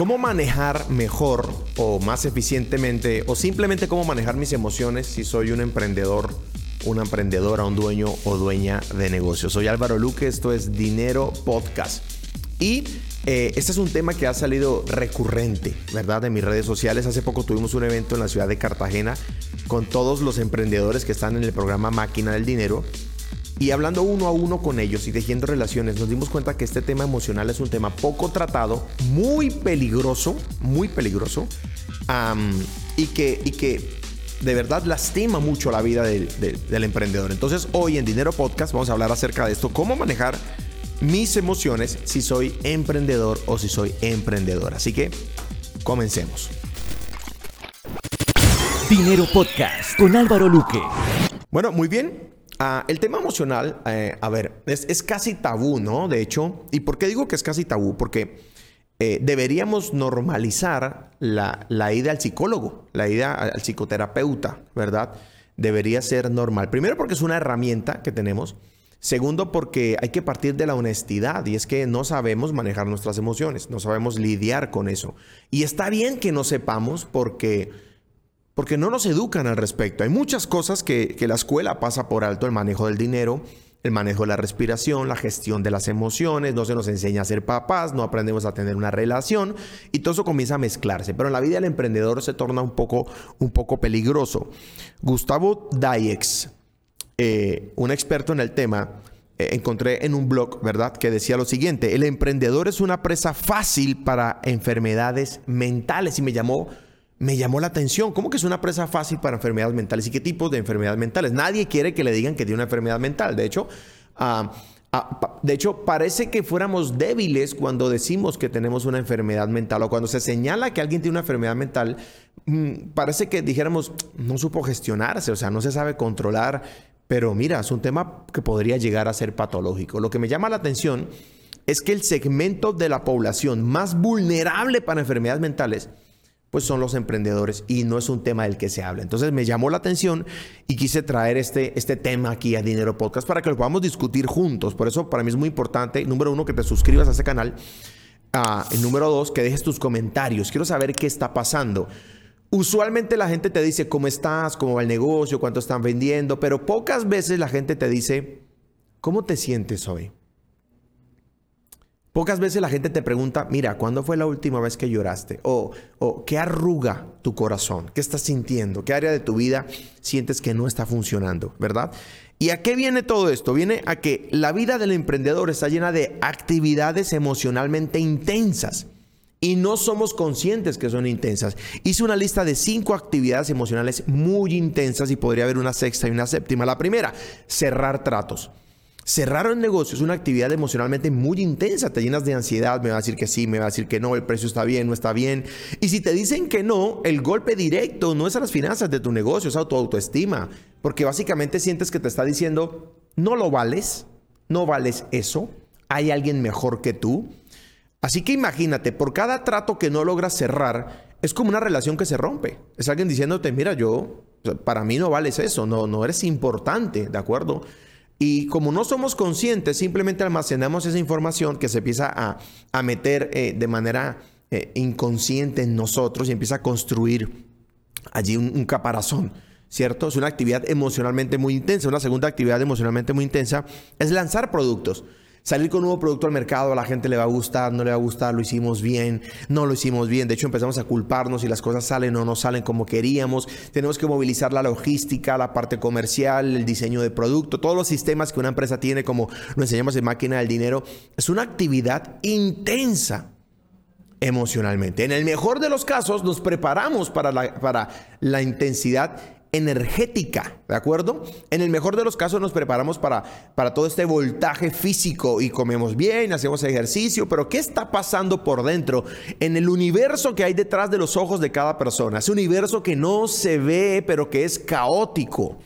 ¿Cómo manejar mejor o más eficientemente o simplemente cómo manejar mis emociones si soy un emprendedor, una emprendedora, un dueño o dueña de negocio? Soy Álvaro Luque, esto es Dinero Podcast. Y eh, este es un tema que ha salido recurrente, ¿verdad? En mis redes sociales. Hace poco tuvimos un evento en la ciudad de Cartagena con todos los emprendedores que están en el programa Máquina del Dinero y hablando uno a uno con ellos y tejiendo relaciones, nos dimos cuenta que este tema emocional es un tema poco tratado, muy peligroso, muy peligroso, y, que, y que de verdad lastima mucho la vida del, del emprendedor. Entonces hoy en Dinero Podcast vamos a hablar acerca de esto, cómo manejar mis emociones si soy emprendedor o si soy emprendedora. Así que comencemos. Dinero Podcast con Álvaro Luque. Bueno, muy bien. Ah, el tema emocional, eh, a ver, es, casi tabú, ¿no? De hecho, ¿y por qué digo que es casi tabú? Porque eh, deberíamos normalizar la, la, ida al psicólogo, la ida al psicoterapeuta, ¿verdad? Debería ser normal. Primero porque es una herramienta que tenemos. Segundo porque hay que partir de la honestidad y es que no sabemos manejar nuestras emociones, no sabemos lidiar con eso. Y está bien que no sepamos porque porque no nos educan al respecto. Hay muchas cosas que, la escuela pasa por alto, el manejo del dinero, el manejo de la respiración, la gestión de las emociones, no se nos enseña a ser papás, no aprendemos a tener una relación y todo eso comienza a mezclarse. Pero en la vida del emprendedor se torna un poco, un poco peligroso. Gustavo Dayex, eh, un experto en el tema, eh, encontré en un blog, ¿verdad?, que decía lo siguiente, el emprendedor es una presa fácil para enfermedades mentales y me llamó me llamó la atención. ¿Cómo que es una presa fácil para enfermedades mentales? ¿Y qué tipos de enfermedades mentales? Nadie quiere que le digan que tiene una enfermedad mental. De hecho, ah, ah, de hecho, parece que fuéramos débiles cuando decimos que tenemos una enfermedad mental o cuando se señala que alguien tiene una enfermedad mental. Mm, parece que dijéramos, no supo gestionarse, o sea, no se sabe controlar. Pero mira, es un tema que podría llegar a ser patológico. Lo que me llama la atención es que el segmento de la población más vulnerable para enfermedades mentales pues son los emprendedores y no es un tema del que se habla. Entonces me llamó la atención y quise traer este, este tema aquí a Dinero Podcast para que lo podamos discutir juntos. Por eso para mí es muy importante, número uno, que te suscribas a este canal. Uh, número dos, que dejes tus comentarios. Quiero saber qué está pasando. Usualmente la gente te dice cómo estás, cómo va el negocio, cuánto están vendiendo, pero pocas veces la gente te dice, ¿cómo te sientes hoy? Pocas veces la gente te pregunta, mira, ¿cuándo fue la última vez que lloraste? O, ¿qué arruga tu corazón? ¿Qué estás sintiendo? ¿Qué área de tu vida sientes que no está funcionando? ¿Verdad? ¿Y a qué viene todo esto? Viene a que la vida del emprendedor está llena de actividades emocionalmente intensas. Y no somos conscientes que son intensas. Hice una lista de cinco actividades emocionales muy intensas y podría haber una sexta y una séptima. La primera, cerrar tratos. Cerrar un negocio es una actividad emocionalmente muy intensa, te llenas de ansiedad, me va a decir que sí, me va a decir que no, el precio está bien, no está bien. Y si te dicen que no, el golpe directo no es a las finanzas de tu negocio, es a tu autoestima, porque básicamente sientes que te está diciendo, no lo vales, no vales eso, hay alguien mejor que tú. Así que imagínate, por cada trato que no logras cerrar, es como una relación que se rompe. Es alguien diciéndote, mira, yo, para mí no vales eso, no, no eres importante, ¿de acuerdo? Y como no somos conscientes, simplemente almacenamos esa información que se empieza a, meter eh, de manera eh, inconsciente en nosotros y empieza a construir allí un caparazón. ¿Cierto? Es una actividad emocionalmente muy intensa. Una segunda actividad emocionalmente muy intensa es lanzar productos. Salir con un nuevo producto al mercado, a la gente le va a gustar, no le va a gustar, lo hicimos bien, no lo hicimos bien. De hecho, empezamos a culparnos si las cosas salen o no salen como queríamos. Tenemos que movilizar la logística, la parte comercial, el diseño de producto, todos los sistemas que una empresa tiene, como lo enseñamos en Máquina del Dinero. Es una actividad intensa emocionalmente. En el mejor de los casos, nos preparamos para la, para la intensidad energética, ¿de acuerdo? En el mejor de los casos nos preparamos para, para todo este voltaje físico y comemos bien, hacemos ejercicio, pero ¿qué está pasando por dentro en el universo que hay detrás de los ojos de cada persona? Ese universo que no se ve, pero que es caótico.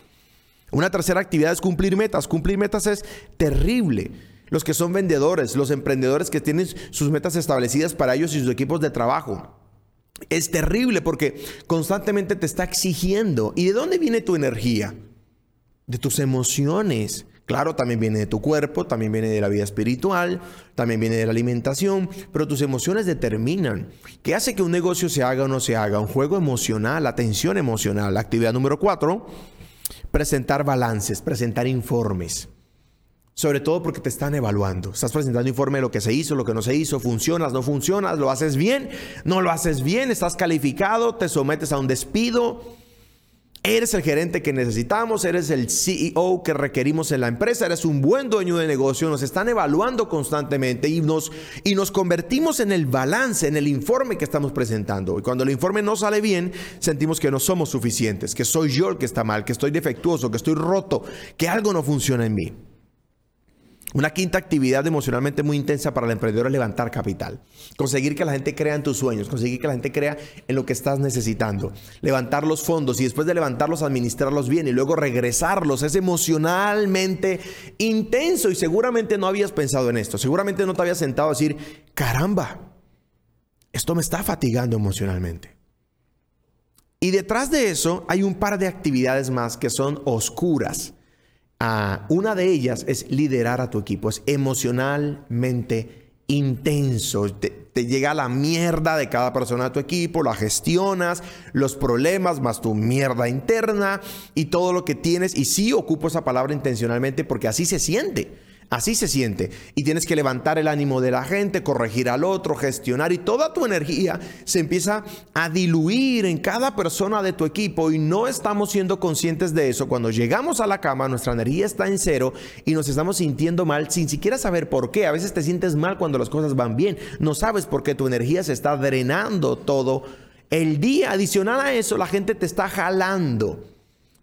Una tercera actividad es cumplir metas. Cumplir metas es terrible. Los que son vendedores, los emprendedores que tienen sus metas establecidas para ellos y sus equipos de trabajo es terrible porque constantemente te está exigiendo. ¿Y de dónde viene tu energía? De tus emociones. Claro, también viene de tu cuerpo, también viene de la vida espiritual, también viene de la alimentación, pero tus emociones determinan qué hace que un negocio se haga o no se haga, un juego emocional, la tensión emocional. Actividad número cuatro, presentar balances, presentar informes. Sobre todo porque te están evaluando. Estás presentando informe de lo que se hizo, lo que no se hizo, funcionas, no funcionas, lo haces bien, no lo haces bien, estás calificado, te sometes a un despido Eres el gerente que necesitamos, eres el CEO que requerimos en la empresa, eres un buen dueño de negocio, nos están evaluando constantemente y nos, y nos convertimos en el balance, en el informe que estamos presentando. Y cuando el informe no sale bien, sentimos que no somos suficientes, que soy yo el que está mal, que estoy defectuoso, que estoy roto, que algo no funciona en mí. Una quinta actividad emocionalmente muy intensa para el emprendedor es levantar capital. Conseguir que la gente crea en tus sueños, conseguir que la gente crea en lo que estás necesitando. Levantar los fondos y después de levantarlos, administrarlos bien y luego regresarlos. Es emocionalmente intenso y seguramente no habías pensado en esto. Seguramente no te habías sentado a decir, caramba, esto me está fatigando emocionalmente. Y detrás de eso hay un par de actividades más que son oscuras una de ellas es liderar a tu equipo, es emocionalmente intenso. Te, te, llega la mierda de cada persona de tu equipo, la gestionas, los problemas más tu mierda interna y todo lo que tienes. Y sí ocupo esa palabra intencionalmente porque así se siente. Así se siente. Y tienes que levantar el ánimo de la gente, corregir al otro, gestionar y toda tu energía se empieza a diluir en cada persona de tu equipo y no estamos siendo conscientes de eso. Cuando llegamos a la cama, nuestra energía está en cero y nos estamos sintiendo mal sin siquiera saber por qué. A veces te sientes mal cuando las cosas van bien. No sabes por qué tu energía se está drenando todo el día. Adicional a eso, la gente te está jalando.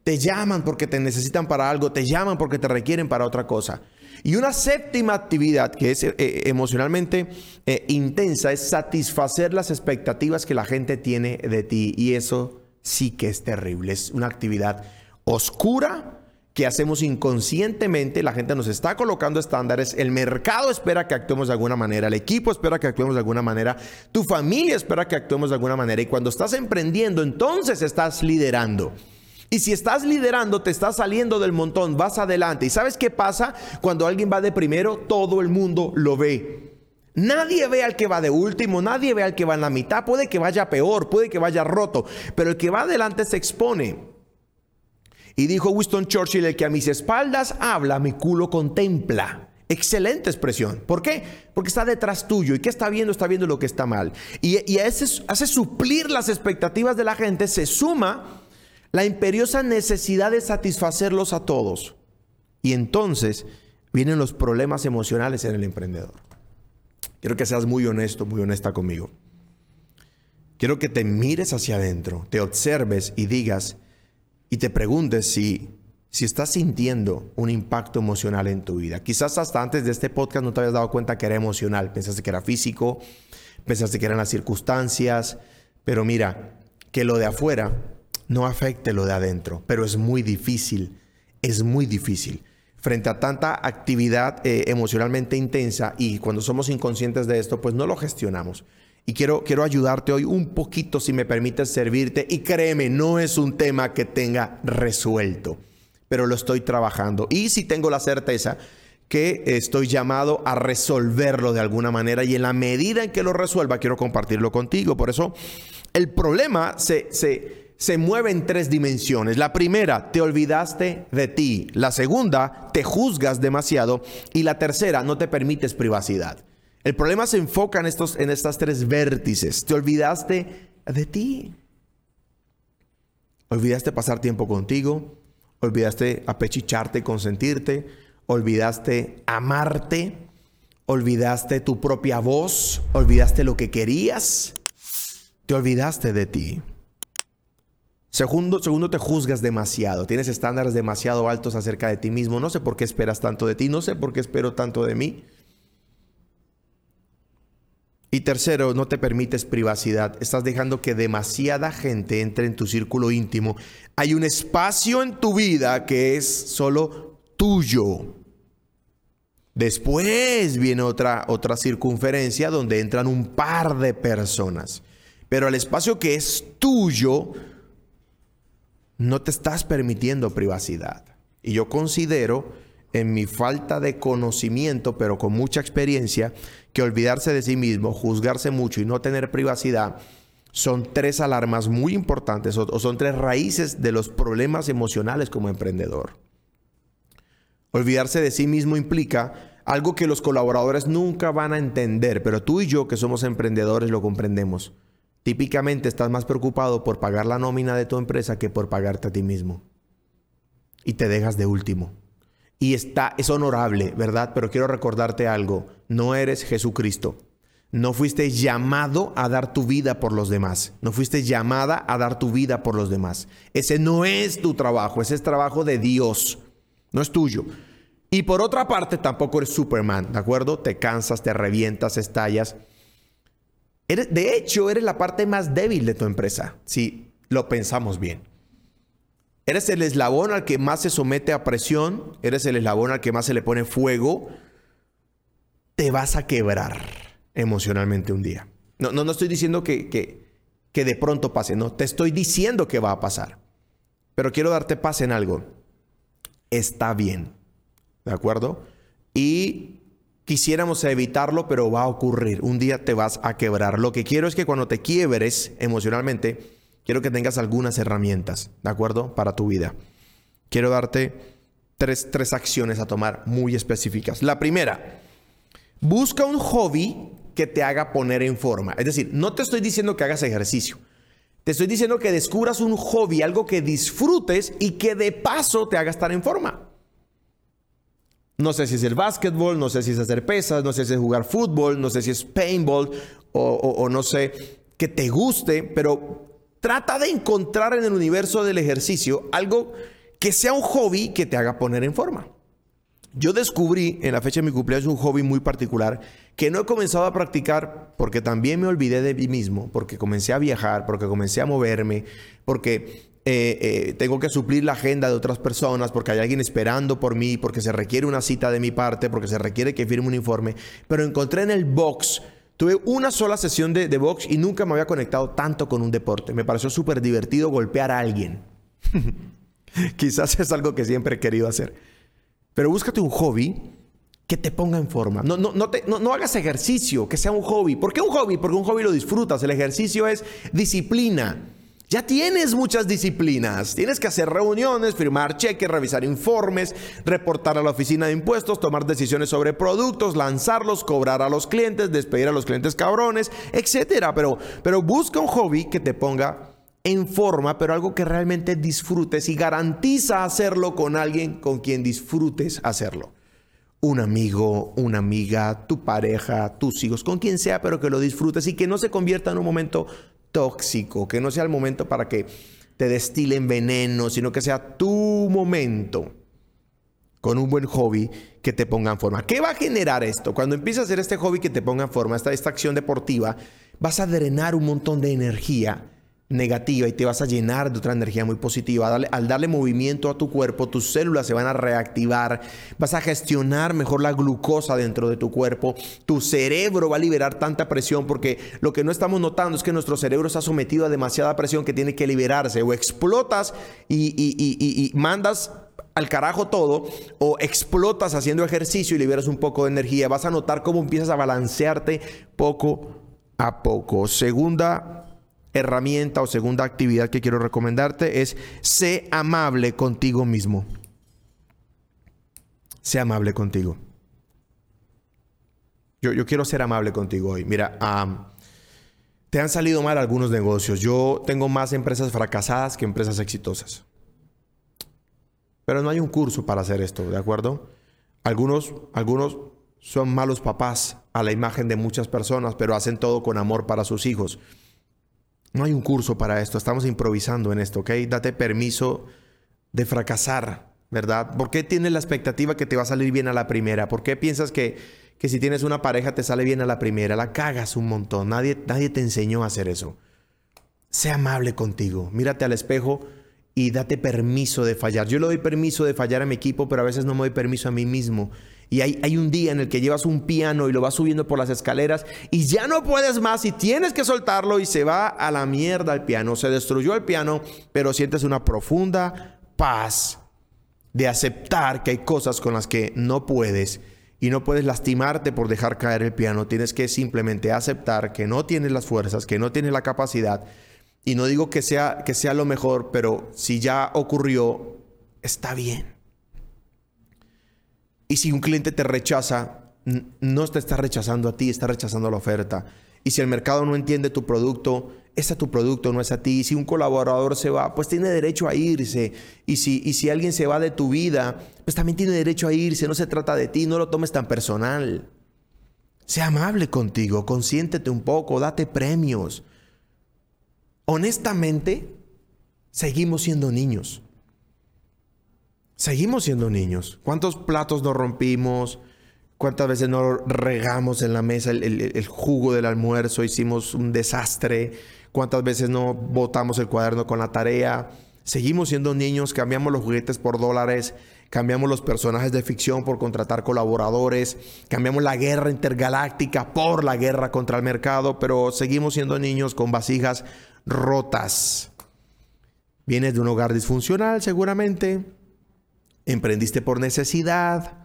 Te llaman porque te necesitan para algo, te llaman porque te requieren para otra cosa. Y una séptima actividad que es eh, eh, emocionalmente eh, intensa es satisfacer las expectativas que la gente tiene de ti. Y eso sí que es terrible. Es una actividad oscura que hacemos inconscientemente. La gente nos está colocando estándares. El mercado espera que actuemos de alguna manera. El equipo espera que actuemos de alguna manera. Tu familia espera que actuemos de alguna manera. Y cuando estás emprendiendo, entonces estás liderando. Y si estás liderando, te estás saliendo del montón, vas adelante. ¿Y sabes qué pasa? Cuando alguien va de primero, todo el mundo lo ve. Nadie ve al que va de último, nadie ve al que va en la mitad. Puede que vaya peor, puede que vaya roto, pero el que va adelante se expone. Y dijo Winston Churchill, el que a mis espaldas habla, mi culo contempla. Excelente expresión. ¿Por qué? Porque está detrás tuyo. ¿Y qué está viendo? Está viendo lo que está mal. Y, y hace suplir las expectativas de la gente, se suma la imperiosa necesidad de satisfacerlos a todos. Y entonces vienen los problemas emocionales en el emprendedor. Quiero que seas muy honesto, muy honesta conmigo. Quiero que te mires hacia adentro, te observes y digas y te preguntes si, si estás sintiendo un impacto emocional en tu vida. Quizás hasta antes de este podcast no te habías dado cuenta que era emocional. Pensaste que era físico, pensaste que eran las circunstancias, pero mira, que lo de afuera no afecte lo de adentro, pero es muy difícil, es muy difícil. Frente a tanta actividad eh, emocionalmente intensa y cuando somos inconscientes de esto, pues no lo gestionamos. Y quiero, quiero ayudarte hoy un poquito, si me permites servirte. Y créeme, no es un tema que tenga resuelto, pero lo estoy trabajando. Y si tengo la certeza que estoy llamado a resolverlo de alguna manera y en la medida en que lo resuelva, quiero compartirlo contigo. Por eso el problema se, se, se mueve en tres dimensiones. La primera, te olvidaste de ti. La segunda, te juzgas demasiado. Y la tercera, no te permites privacidad. El problema se enfoca en, estos, en estas tres vértices. Te olvidaste de ti. Olvidaste pasar tiempo contigo. Olvidaste apechicharte y consentirte. Olvidaste amarte. Olvidaste tu propia voz. Olvidaste lo que querías. Te olvidaste de ti. Segundo, segundo, te juzgas demasiado. Tienes estándares demasiado altos acerca de ti mismo. No sé por qué esperas tanto de ti. No sé por qué espero tanto de mí. Y tercero, no te permites privacidad. Estás dejando que demasiada gente entre en tu círculo íntimo. Hay un espacio en tu vida que es solo tuyo. Después viene otra, otra circunferencia donde entran un par de personas. Pero el espacio que es tuyo no te estás permitiendo privacidad. Y yo considero en mi falta de conocimiento, pero con mucha experiencia, que olvidarse de sí mismo, juzgarse mucho y no tener privacidad son tres alarmas muy importantes o, son tres raíces de los problemas emocionales como emprendedor. Olvidarse de sí mismo implica algo que los colaboradores nunca van a entender, pero tú y yo que somos emprendedores lo comprendemos. Típicamente estás más preocupado por pagar la nómina de tu empresa que por pagarte a ti mismo. Y te dejas de último. Y está, es honorable, ¿verdad? Pero quiero recordarte algo. No eres Jesucristo. No fuiste llamado a dar tu vida por los demás. No fuiste llamada a dar tu vida por los demás. Ese no es tu trabajo. Ese es trabajo de Dios. No es tuyo. Y por otra parte, tampoco eres Superman, ¿de acuerdo? Te cansas, te revientas, estallas. De hecho, eres la parte más débil de tu empresa, si lo pensamos bien. Eres el eslabón al que más se somete a presión, eres el eslabón al que más se le pone fuego. Te vas a quebrar emocionalmente un día. No, no, no estoy diciendo que, que, que de pronto pase, no, te estoy diciendo que va a pasar. Pero quiero darte paz en algo. Está bien. ¿De acuerdo? Y quisiéramos evitarlo, pero va a ocurrir. Un día te vas a quebrar. Lo que quiero es que cuando te quiebres emocionalmente, quiero que tengas algunas herramientas, ¿de acuerdo? Para tu vida. Quiero darte tres, tres acciones a tomar muy específicas. La primera, busca un hobby que te haga poner en forma. Es decir, no te estoy diciendo que hagas ejercicio. Te estoy diciendo que descubras un hobby, algo que disfrutes y que de paso te haga estar en forma. No sé si es el básquetbol, no sé si es hacer pesas, no sé si es jugar fútbol, no sé si es paintball o, no sé que te guste, pero trata de encontrar en el universo del ejercicio algo que sea un hobby que te haga poner en forma. Yo descubrí en la fecha de mi cumpleaños un hobby muy particular que no he comenzado a practicar porque también me olvidé de mí mismo, porque comencé a viajar, porque comencé a moverme, porque eh, eh, tengo que suplir la agenda de otras personas porque hay alguien esperando por mí, porque se requiere una cita de mi parte, porque se requiere que firme un informe. Pero encontré en el box, tuve una sola sesión de, de box y nunca me había conectado tanto con un deporte. Me pareció súper divertido golpear a alguien. Quizás es algo que siempre he querido hacer. Pero búscate un hobby que te ponga en forma. No, no, no, te, no, no, hagas ejercicio, que sea un hobby. ¿Por qué un hobby? Porque un hobby lo disfrutas. El ejercicio es disciplina. Ya tienes muchas disciplinas. Tienes que hacer reuniones, firmar cheques, revisar informes, reportar a la oficina de impuestos, tomar decisiones sobre productos, lanzarlos, cobrar a los clientes, despedir a los clientes cabrones, etcétera. Pero, pero busca un hobby que te ponga en forma, pero algo que realmente disfrutes y garantiza hacerlo con alguien con quien disfrutes hacerlo. Un amigo, una amiga, tu pareja, tus hijos, con quien sea, pero que lo disfrutes y que no se convierta en un momento tóxico, que no sea el momento para que te destilen veneno, sino que sea tu momento con un buen hobby que te ponga en forma. ¿Qué va a generar esto? Cuando empieces a hacer este hobby que te ponga en forma, esta, esta acción deportiva, vas a drenar un montón de energía negativa y te vas a llenar de otra energía muy positiva. al darle movimiento a tu cuerpo, tus células se van a reactivar, vas a gestionar mejor la glucosa dentro de tu cuerpo, tu cerebro va a liberar tanta presión porque lo que no estamos notando es que nuestro cerebro está sometido a demasiada presión que tiene que liberarse o explotas y, y mandas al carajo todo o explotas haciendo ejercicio y liberas un poco de energía, vas a notar cómo empiezas a balancearte poco a poco. Segunda herramienta o segunda actividad que quiero recomendarte es sé amable contigo mismo. Sé amable contigo. Yo, yo quiero ser amable contigo hoy. Mira, te han salido mal algunos negocios. Yo tengo más empresas fracasadas que empresas exitosas. Pero no hay un curso para hacer esto, ¿de acuerdo? Algunos, algunos son malos papás a la imagen de muchas personas, pero hacen todo con amor para sus hijos. No hay un curso para esto, estamos improvisando en esto, ¿ok? Date permiso de fracasar, ¿verdad? ¿Por qué tienes la expectativa que te va a salir bien a la primera? ¿Por qué piensas que, que si tienes una pareja te sale bien a la primera? La cagas un montón, nadie, nadie te enseñó a hacer eso. Sé amable contigo, mírate al espejo y date permiso de fallar. Yo le doy permiso de fallar a mi equipo, pero a veces no me doy permiso a mí mismo. Y hay, hay, un día en el que llevas un piano y lo vas subiendo por las escaleras y ya no puedes más y tienes que soltarlo y se va a la mierda el piano. Se destruyó el piano, pero sientes una profunda paz. de aceptar que hay cosas con las que no puedes y no puedes lastimarte por dejar caer el piano. Tienes que simplemente aceptar que no tienes las fuerzas, que no tienes la capacidad. Y no digo que sea, que sea lo mejor, pero si ya ocurrió, está bien. Y si un cliente te rechaza, no te está rechazando a ti, está rechazando la oferta. Y si el mercado no entiende tu producto, es a tu producto, no es a ti. Y si un colaborador se va, pues tiene derecho a irse. Y si, y si alguien se va de tu vida, pues también tiene derecho a irse. No se trata de ti, no lo tomes tan personal. Sea amable contigo, consiéntete un poco, date premios. Honestamente, seguimos siendo niños. Seguimos siendo niños. ¿Cuántos platos nos rompimos? ¿Cuántas veces no regamos en la mesa el, jugo del almuerzo? Hicimos un desastre. ¿Cuántas veces no botamos el cuaderno con la tarea? Seguimos siendo niños, cambiamos los juguetes por dólares, cambiamos los personajes de ficción por contratar colaboradores, cambiamos la guerra intergaláctica por la guerra contra el mercado, pero seguimos siendo niños con vasijas rotas. Vienes de un hogar disfuncional seguramente, emprendiste por necesidad,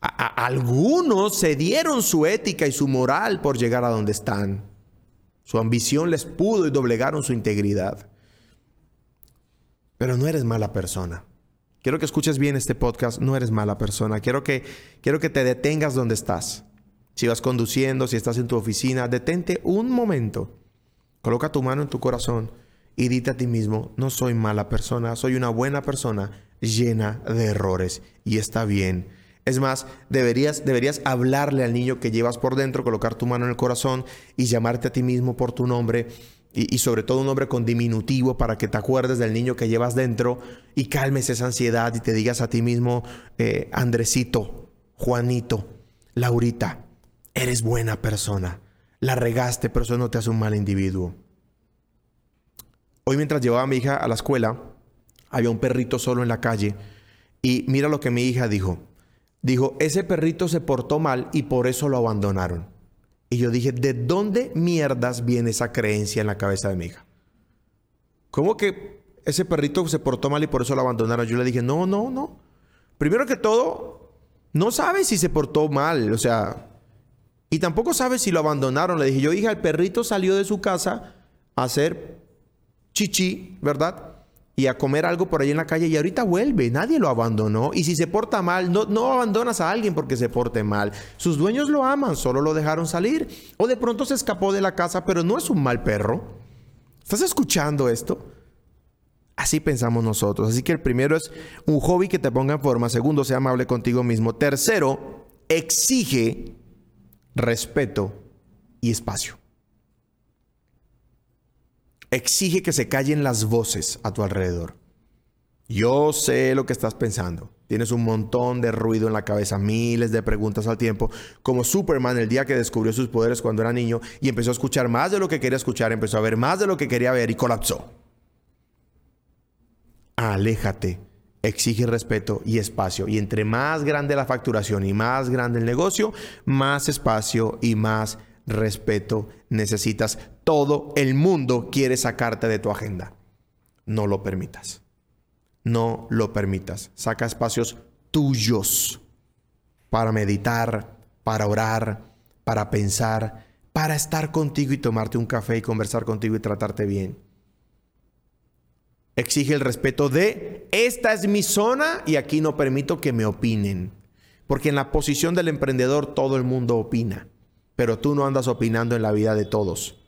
algunos cedieron su ética y su moral por llegar a donde están. Su ambición les pudo y doblegaron su integridad. Pero no eres mala persona. Quiero que escuches bien este podcast. No eres mala persona. Quiero que, quiero que te detengas donde estás. Si vas conduciendo, si estás en tu oficina, detente un momento. Coloca tu mano en tu corazón y dite a ti mismo, no soy mala persona, soy una buena persona llena de errores y está bien es más, deberías, deberías hablarle al niño que llevas por dentro, colocar tu mano en el corazón y llamarte a ti mismo por tu nombre y, sobre todo un nombre con diminutivo para que te acuerdes del niño que llevas dentro y calmes esa ansiedad y te digas a ti mismo, eh, Andresito, Juanito, Laurita, eres buena persona. La regaste, pero eso no te hace un mal individuo. Hoy mientras llevaba a mi hija a la escuela, había un perrito solo en la calle y mira lo que mi hija dijo dijo, ese perrito se portó mal y por eso lo abandonaron. Y yo dije, ¿de dónde mierdas viene esa creencia en la cabeza de mi hija? ¿Cómo que ese perrito se portó mal y por eso lo abandonaron? Yo le dije, no, no, no. Primero que todo, no sabe si se portó mal, o sea, y tampoco sabe si lo abandonaron. Le dije, yo dije, el perrito salió de su casa a hacer chichi, ¿verdad? y a comer algo por ahí en la calle y ahorita vuelve, nadie lo abandonó y si se porta mal, no, no abandonas a alguien porque se porte mal, sus dueños lo aman, solo lo dejaron salir o de pronto se escapó de la casa, pero no es un mal perro. ¿Estás escuchando esto? Así pensamos nosotros. Así que el primero es un hobby que te ponga en forma. Segundo, sea amable contigo mismo. Tercero, exige respeto y espacio. Exige que se callen las voces a tu alrededor. Yo sé lo que estás pensando. Tienes un montón de ruido en la cabeza, miles de preguntas al tiempo, como Superman el día que descubrió sus poderes cuando era niño y empezó a escuchar más de lo que quería escuchar, empezó a ver más de lo que quería ver y colapsó. Aléjate, exige respeto y espacio. Y entre más grande la facturación y más grande el negocio, más espacio y más respeto necesitas. Todo el mundo quiere sacarte de tu agenda. No lo permitas. No lo permitas. Saca espacios tuyos para meditar, para orar, para pensar, para estar contigo y tomarte un café y conversar contigo y tratarte bien. Exige el respeto de, esta es mi zona y aquí no permito que me opinen. Porque en la posición del emprendedor todo el mundo opina pero tú no andas opinando en la vida de todos,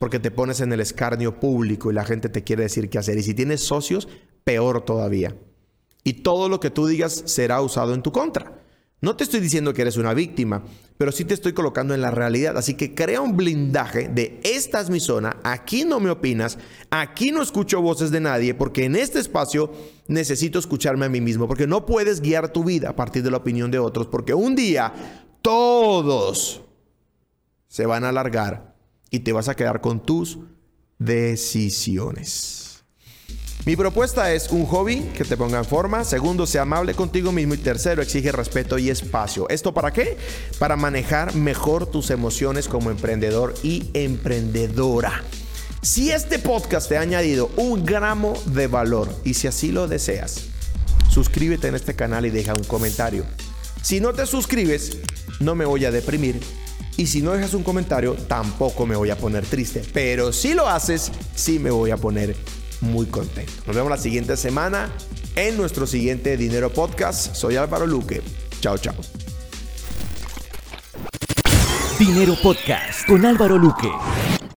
porque te pones en el escarnio público y la gente te quiere decir qué hacer. Y si tienes socios, peor todavía. Y todo lo que tú digas será usado en tu contra. No te estoy diciendo que eres una víctima, pero sí te estoy colocando en la realidad. Así que crea un blindaje de esta es mi zona, aquí no me opinas, aquí no escucho voces de nadie, porque en este espacio necesito escucharme a mí mismo, porque no puedes guiar tu vida a partir de la opinión de otros, porque un día todos se van a alargar y te vas a quedar con tus decisiones. Mi propuesta es un hobby que te ponga en forma. Segundo, sea amable contigo mismo. Y tercero, exige respeto y espacio. ¿Esto para qué? Para manejar mejor tus emociones como emprendedor y emprendedora. Si este podcast te ha añadido un gramo de valor y si así lo deseas, suscríbete en este canal y deja un comentario. Si no te suscribes, no me voy a deprimir. Y si no dejas un comentario, tampoco me voy a poner triste. Pero si lo haces, sí me voy a poner muy contento. Nos vemos la siguiente semana en nuestro siguiente Dinero Podcast. Soy Álvaro Luque. Chao, chao. Dinero Podcast con Álvaro Luque.